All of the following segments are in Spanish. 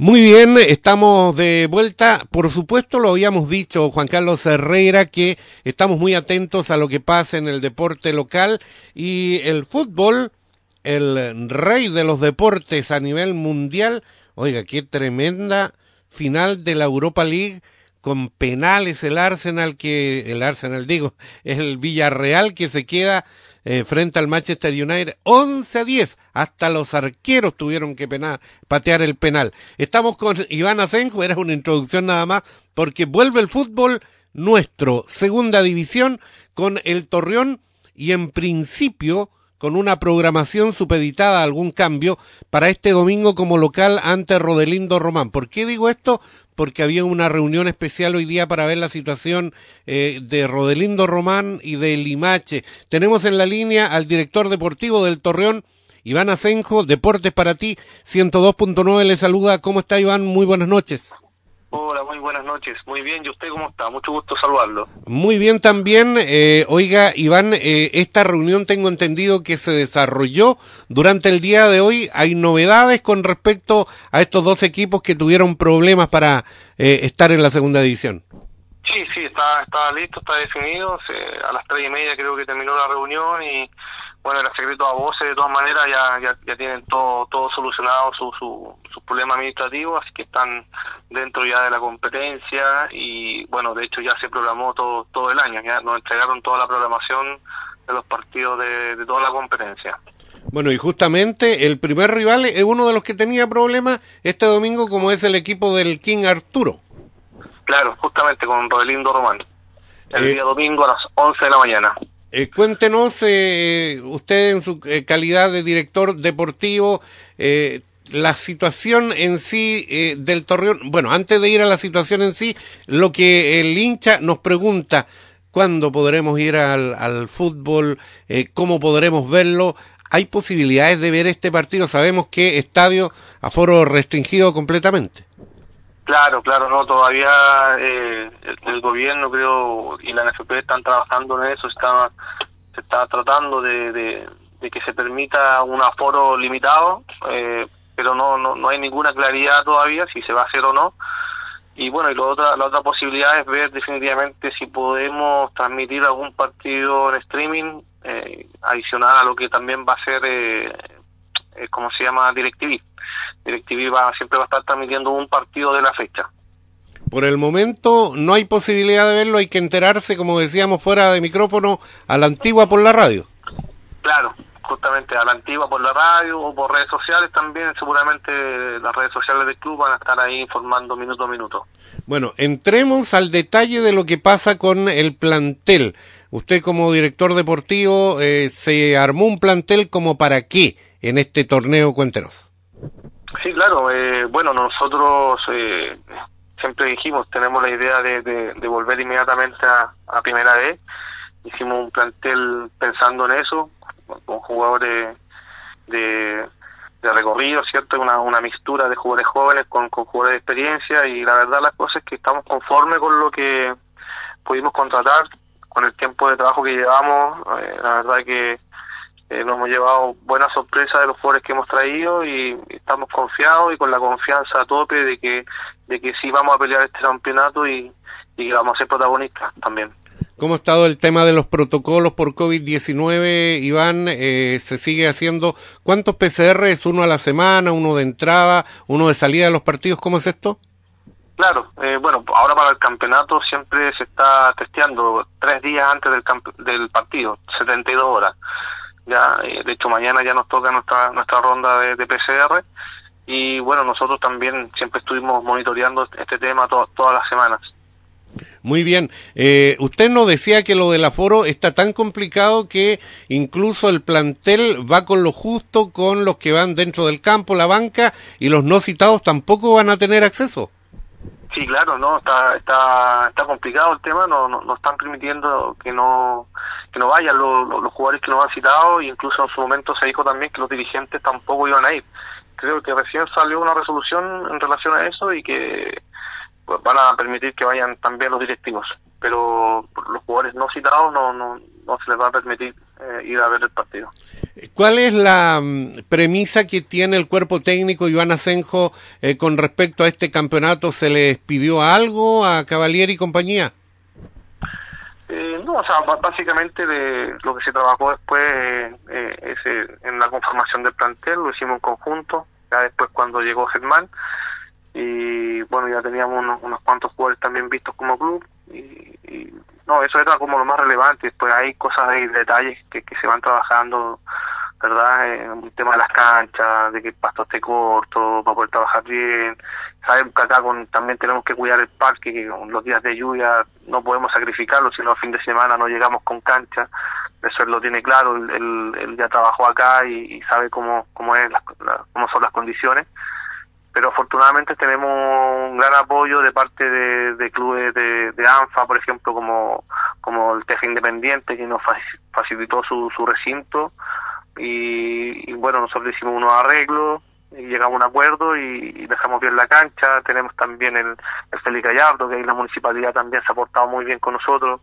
Muy bien, estamos de vuelta. Por supuesto, lo habíamos dicho Juan Carlos Herrera, que estamos muy atentos a lo que pasa en el deporte local y el fútbol, el rey de los deportes a nivel mundial. Oiga, qué tremenda final de la Europa League con penales el Arsenal que el Arsenal digo, el Villarreal que se queda eh, frente al Manchester United 11 a 10. Hasta los arqueros tuvieron que penar, patear el penal. Estamos con Iván Asenjo, era una introducción nada más, porque vuelve el fútbol nuestro, segunda división, con el Torreón y en principio con una programación supeditada a algún cambio para este domingo como local ante Rodelindo Román. ¿Por qué digo esto? porque había una reunión especial hoy día para ver la situación eh, de Rodelindo Román y de Limache. Tenemos en la línea al director deportivo del Torreón, Iván Asenjo, Deportes para ti, 102.9 le saluda. ¿Cómo está Iván? Muy buenas noches. Buenas noches. Muy bien, ¿y usted cómo está? Mucho gusto saludarlo. Muy bien también. Eh, oiga, Iván, eh, esta reunión tengo entendido que se desarrolló durante el día de hoy. ¿Hay novedades con respecto a estos dos equipos que tuvieron problemas para eh, estar en la segunda división? Sí, sí, está, está listo, está definido. a las tres y media creo que terminó la reunión y bueno, era secreto a voces, de todas maneras ya, ya, ya tienen todo, todo solucionado su, su, sus problemas administrativos, así que están dentro ya de la competencia y bueno, de hecho ya se programó todo, todo el año, ya nos entregaron toda la programación de los partidos de, de toda la competencia. Bueno, y justamente el primer rival es uno de los que tenía problemas este domingo, como es el equipo del King Arturo. Claro, justamente con Rodelindo Román. El eh, día domingo a las 11 de la mañana. Eh, cuéntenos, eh, usted en su eh, calidad de director deportivo, eh, la situación en sí eh, del Torreón. Bueno, antes de ir a la situación en sí, lo que el hincha nos pregunta, ¿cuándo podremos ir al, al fútbol? ¿Cómo podremos verlo? ¿Hay posibilidades de ver este partido? Sabemos que estadio a foro restringido completamente. Claro, claro, no, todavía eh, el, gobierno creo y la NFP están trabajando en eso, está, se está tratando de, de, que se permita un aforo limitado, eh, pero no, no, no hay ninguna claridad todavía si se va a hacer o no. Y bueno, y la otra, la otra posibilidad es ver definitivamente si podemos transmitir algún partido en streaming eh, adicional a lo que también va a ser, eh, eh ¿cómo se llama? DirecTV DirecTV va, siempre va a estar transmitiendo un partido de la fecha. Por el momento no hay posibilidad de verlo, hay que enterarse, como decíamos fuera de micrófono, a la antigua por la radio. Claro, justamente a la antigua por la radio o por redes sociales también, seguramente las redes sociales del club van a estar ahí informando minuto a minuto. Bueno, entremos al detalle de lo que pasa con el plantel. Usted como director deportivo, eh, ¿se armó un plantel como para qué en este torneo? Cuéntenos. Sí, claro. Eh, bueno, nosotros eh, siempre dijimos, tenemos la idea de, de, volver inmediatamente a, Primera vez. Hicimos un plantel pensando en eso, con jugadores de, de recorrido, ¿cierto? Una, una mixtura de jugadores jóvenes con, jugadores de experiencia y la verdad las cosas es que estamos conformes con lo que pudimos contratar, con el tiempo de trabajo que llevamos. Eh, la verdad que eh, nos hemos llevado buena sorpresa de los jugadores que hemos traído y estamos confiados y con la confianza a tope de que de que sí vamos a pelear este campeonato y, y vamos a ser protagonistas también. ¿Cómo ha estado el tema de los protocolos por COVID-19, Iván? Eh, ¿Se sigue haciendo? ¿Cuántos PCR es uno a la semana, uno de entrada, uno de salida de los partidos? ¿Cómo es esto? Claro, eh, bueno, ahora para el campeonato siempre se está testeando tres días antes del, del partido, 72 horas ya eh, de hecho mañana ya nos toca nuestra nuestra ronda de, PCR y bueno nosotros también siempre estuvimos monitoreando este tema todas las semanas muy bien. Eh, usted nos decía que lo del aforo está tan complicado que incluso el plantel va con lo justo con los que van dentro del campo, la banca, y los no citados tampoco van a tener acceso. Sí, claro, no, está, está, está complicado el tema, no, no, no están permitiendo que no, que no vayan los, jugadores que nos han citado, e incluso en su momento se dijo también que los dirigentes tampoco iban a ir. Creo que recién salió una resolución en relación a eso y que van a permitir que vayan también los directivos, pero los jugadores no citados no, no, no se les va a permitir eh, ir a ver el partido. ¿Cuál es la mm, premisa que tiene el cuerpo técnico Iván Asenjo eh, con respecto a este campeonato? ¿Se les pidió algo a Cavalier y compañía? Eh, no, o sea, básicamente de lo que se trabajó después eh, es en la conformación del plantel, lo hicimos en conjunto, ya después cuando llegó Germán, ya teníamos unos, cuantos jugadores también vistos como club, y, no, eso era como lo más relevante, después hay cosas y detalles que, que se van trabajando, ¿verdad? el eh, tema de las canchas, de que el pasto esté corto, para poder trabajar bien. Sabemos que acá con, también tenemos que cuidar el parque, que los días de lluvia no podemos sacrificarlo, sino a fin de semana no llegamos con cancha. Eso él lo tiene claro, él, ya trabajó acá y, sabe cómo, cómo, es cómo son las condiciones. Pero afortunadamente tenemos un gran apoyo de parte de, clubes de, ANFA, por ejemplo, como, como el Teja Independiente, que nos facilitó su, su recinto y, bueno, nosotros hicimos unos arreglos y llegamos a un acuerdo y, dejamos bien la cancha. Tenemos también el, el Félix Gallardo, que ahí la municipalidad también se ha portado muy bien con nosotros.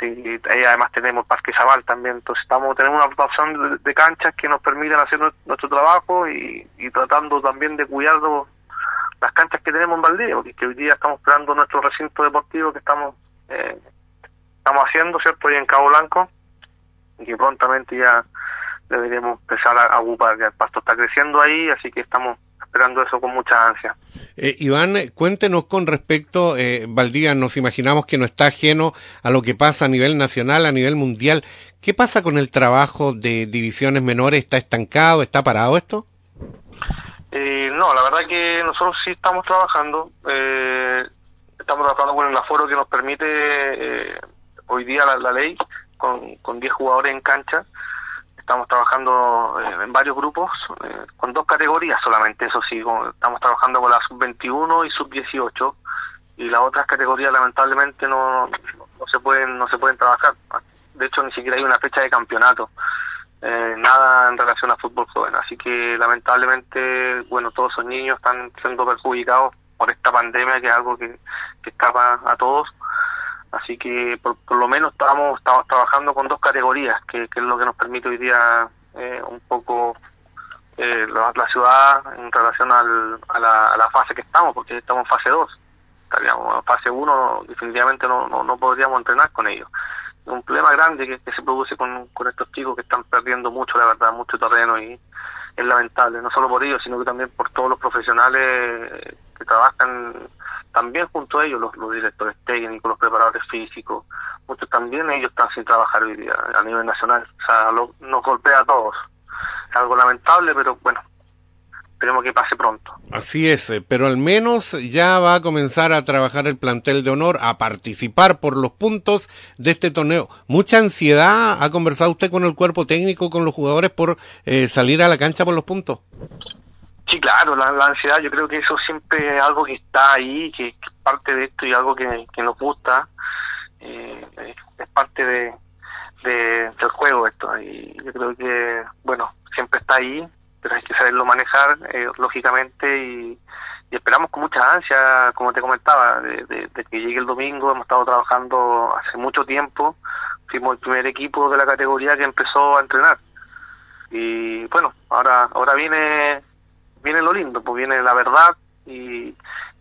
Y, ahí además tenemos Parque Zabal también. Entonces estamos tenemos una rotación de, canchas que nos permiten hacer nuestro, trabajo y, tratando también de cuidar las canchas que tenemos en Valdivia, porque hoy día estamos creando nuestro recinto deportivo que estamos eh, estamos haciendo, ¿cierto? Ahí en Cabo Blanco y que prontamente ya deberíamos empezar a, ocupar. Ya el pasto está creciendo ahí, así que estamos esperando eso con mucha ansia. Eh, Iván, cuéntenos con respecto, eh, Valdía, nos imaginamos que no está ajeno a lo que pasa a nivel nacional, a nivel mundial. ¿Qué pasa con el trabajo de divisiones menores? ¿Está estancado? ¿Está parado esto? Eh, no, la verdad que nosotros sí estamos trabajando. Eh, estamos trabajando con el aforo que nos permite eh, hoy día la, la ley, con, con 10 jugadores en cancha estamos trabajando eh, en varios grupos, eh, con dos categorías solamente, eso sí, estamos trabajando con la sub-21 y sub-18, y las otras categorías lamentablemente no, no, se pueden no se pueden trabajar. De hecho, ni siquiera hay una fecha de campeonato, eh, nada en relación a fútbol joven. Así que lamentablemente, bueno, todos esos niños están siendo perjudicados por esta pandemia, que es algo que, que escapa a todos Así que por, lo menos estamos, estamos trabajando con dos categorías, que, es lo que nos permite hoy día eh, un poco eh, la, ciudad en relación al, a, la, fase que estamos, porque estamos en fase 2. Estaríamos en fase 1, definitivamente no, no, podríamos entrenar con ellos. Un problema grande que, se produce con estos chicos que están perdiendo mucho, la verdad, mucho terreno y es lamentable, no solo por ellos, sino que también por todos los profesionales que trabajan también junto a ellos los, directores técnicos, los preparadores físicos, muchos también ellos están sin trabajar hoy día a nivel nacional, o sea, nos golpea a todos. Es algo lamentable, pero bueno, esperemos que pase pronto. Así es, eh, pero al menos ya va a comenzar a trabajar el plantel de honor, a participar por los puntos de este torneo. ¿Mucha ansiedad ha conversado usted con el cuerpo técnico, con los jugadores por eh, salir a la cancha por los puntos? Sí, claro, la, ansiedad, yo creo que eso siempre es algo que está ahí, que, es parte de esto y algo que, nos gusta, eh, es parte de, del juego esto, y yo creo que, bueno, siempre está ahí, pero hay que saberlo manejar, eh, lógicamente, y, esperamos con mucha ansia, como te comentaba, de, de, que llegue el domingo, hemos estado trabajando hace mucho tiempo, fuimos el primer equipo de la categoría que empezó a entrenar, y bueno, ahora, ahora viene viene lo lindo, pues viene la verdad y,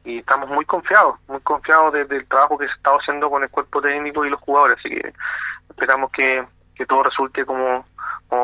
y estamos muy confiados, muy confiados del trabajo que se está haciendo con el cuerpo técnico y los jugadores, así que esperamos que, que todo resulte como,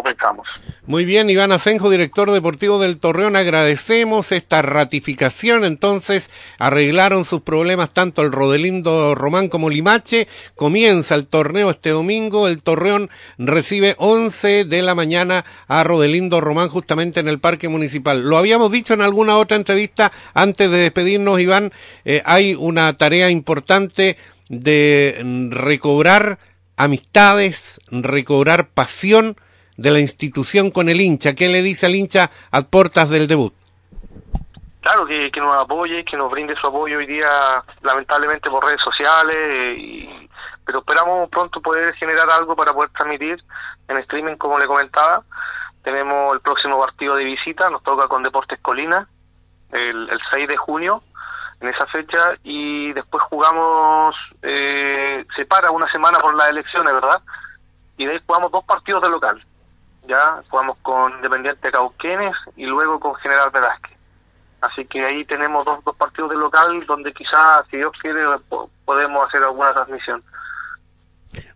pensamos. Muy bien, Iván Asenjo, director deportivo del Torreón, agradecemos esta ratificación. Entonces, arreglaron sus problemas tanto el Rodelindo Román como Limache. Comienza el torneo este domingo. El Torreón recibe 11 de la mañana a Rodelindo Román justamente en el Parque Municipal. Lo habíamos dicho en alguna otra entrevista antes de despedirnos, Iván. Eh, hay una tarea importante de recobrar amistades, recobrar pasión de la institución con el hincha. ¿Qué le dice al hincha a puertas del debut? Claro, que, nos apoye, que nos brinde su apoyo hoy día, lamentablemente por redes sociales, y, pero esperamos pronto poder generar algo para poder transmitir en streaming, como le comentaba. Tenemos el próximo partido de visita, nos toca con Deportes Colina, el, el 6 de junio, en esa fecha, y después jugamos, eh, se para una semana por las elecciones, ¿verdad? y de ahí jugamos dos partidos de local. Ya jugamos con Independiente Cauquenes y luego con General Velázquez. Así que ahí tenemos dos, dos partidos de local donde quizás, si Dios quiere, podemos hacer alguna transmisión.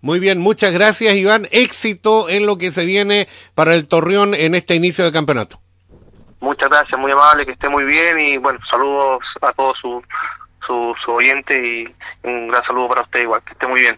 Muy bien, muchas gracias Iván. Éxito en lo que se viene para el Torreón en este inicio de campeonato. Muchas gracias, muy amable, que esté muy bien y bueno, saludos a todos sus su, su oyentes y un gran saludo para usted igual, que esté muy bien.